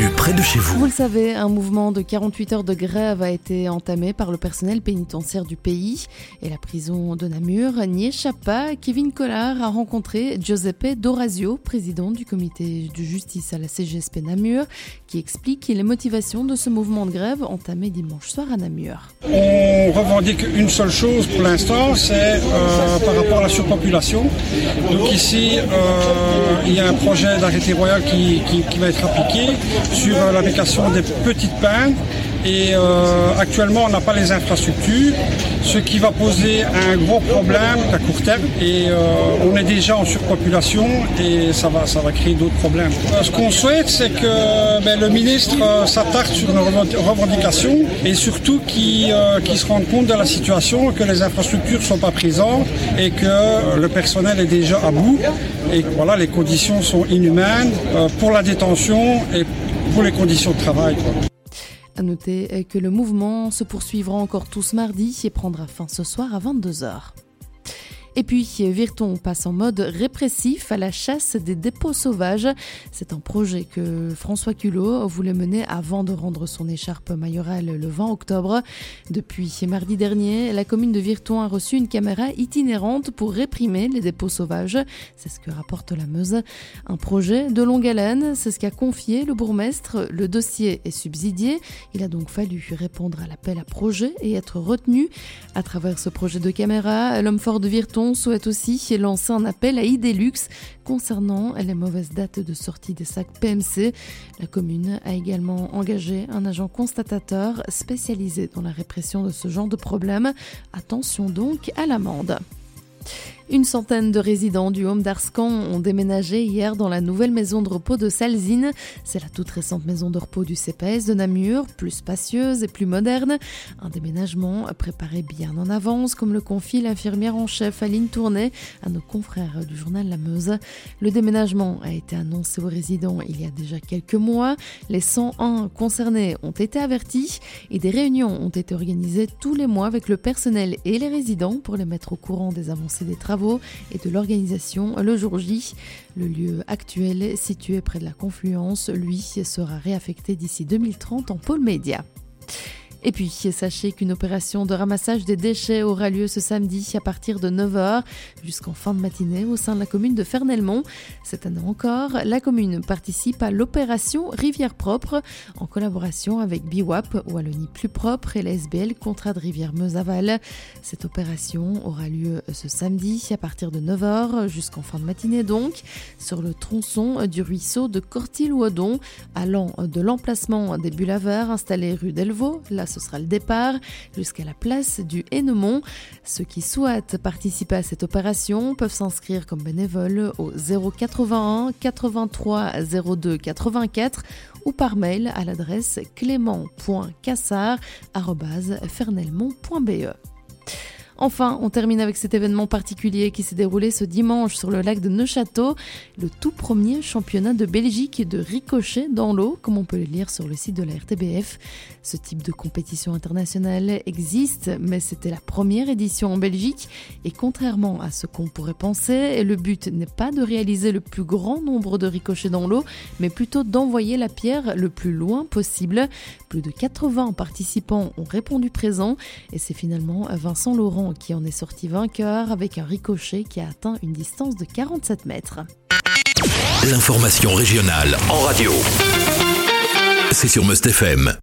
l'actu près de chez vous. Vous le savez, un mouvement de 48 heures de grève a été entamé par le personnel pénitentiaire du pays et la prison de Namur n'y échappe pas. Kevin Collard a rencontré Giuseppe Dorazio, président du comité de justice à la CGSP Namur, qui explique les motivations de ce mouvement de grève entamé dimanche soir à Namur. On revendique une seule chose pour l'instant, c'est euh, par rapport à la surpopulation. Donc ici, euh, il y a un projet d'arrêté royal qui, qui- qui va être appliqué sur euh, l'application des petites peines. Et euh, actuellement, on n'a pas les infrastructures, ce qui va poser un gros problème à court terme. Et euh, on est déjà en surpopulation et ça va, ça va créer d'autres problèmes. Euh, ce qu'on souhaite, c'est que ben, le ministre euh, s'attarde sur nos reven- revendications et surtout qu'il euh, qu'il se rende compte de la situation, que les infrastructures ne sont pas présentes et que le personnel est déjà à bout et voilà, les conditions sont inhumaines pour la détention et pour les conditions de travail. quoi. À noter que le mouvement se poursuivra encore tous mardi et prendra fin ce soir à 22h. Et puis, Virton passe en mode répressif à la chasse des dépôts sauvages. C'est un projet que François Culot voulait mener avant de rendre son écharpe mayorale le 20 octobre. Depuis mardi dernier, la commune de Virton a reçu une caméra itinérante pour réprimer les dépôts sauvages. C'est ce que rapporte la Meuse. Un projet de longue haleine, c'est ce qu'a confié le bourgmestre. Le dossier est subsidié. Il a donc fallu répondre à l'appel à projet et être retenu. À travers ce projet de caméra, l'homme fort de Virton souhaite aussi lancer un appel à Idelux concernant les mauvaises dates de sortie des sacs PMC. La commune a également engagé un agent constatateur spécialisé dans la répression de ce genre de problème. Attention donc à l'amende. Une centaine de résidents du Home d'Arscan ont déménagé hier dans la nouvelle maison de repos de Salzine. C'est la toute récente maison de repos du CPS de Namur, plus spacieuse et plus moderne. Un déménagement préparé bien en avance, comme le confie l'infirmière en chef Aline Tournet à nos confrères du journal La Meuse. Le déménagement a été annoncé aux résidents il y a déjà quelques mois. Les 101 concernés ont été avertis et des réunions ont été organisées tous les mois avec le personnel et les résidents pour les mettre au courant des avancées des travaux et de l'organisation le jour J. Le lieu actuel, situé près de la confluence, lui, sera réaffecté d'ici 2030 en pôle média. Et puis, sachez qu'une opération de ramassage des déchets aura lieu ce samedi à partir de 9h jusqu'en fin de matinée au sein de la commune de Fernelmont. Cette année encore, la commune participe à l'opération Rivière Propre en collaboration avec BIWAP, Wallonie Plus Propre et la SBL Contrat de Rivière Meuse-Aval. Cette opération aura lieu ce samedi à partir de 9h jusqu'en fin de matinée donc sur le tronçon du ruisseau de Cortil-Ouadon allant de l'emplacement des bulles à verre rue Delvaux, là ce sera le départ, jusqu'à la place du Hénemont. Ceux qui souhaitent participer à cette opération peuvent s'inscrire comme bénévoles au 081 83 02 84 ou par mail à l'adresse clément.cassard.fernelmont.be. Enfin, on termine avec cet événement particulier qui s'est déroulé ce dimanche sur le lac de Neuchâteau, le tout premier championnat de Belgique de ricochet dans l'eau, comme on peut le lire sur le site de la RTBF. Ce type de compétition internationale existe, mais c'était la première édition en Belgique et contrairement à ce qu'on pourrait penser, le but n'est pas de réaliser le plus grand nombre de ricochets dans l'eau, mais plutôt d'envoyer la pierre le plus loin possible. Plus de 80 participants ont répondu présent et c'est finalement Vincent Laurent qui en est sorti vainqueur avec un ricochet qui a atteint une distance de 47 mètres. L'information régionale en radio. C'est sur Must FM.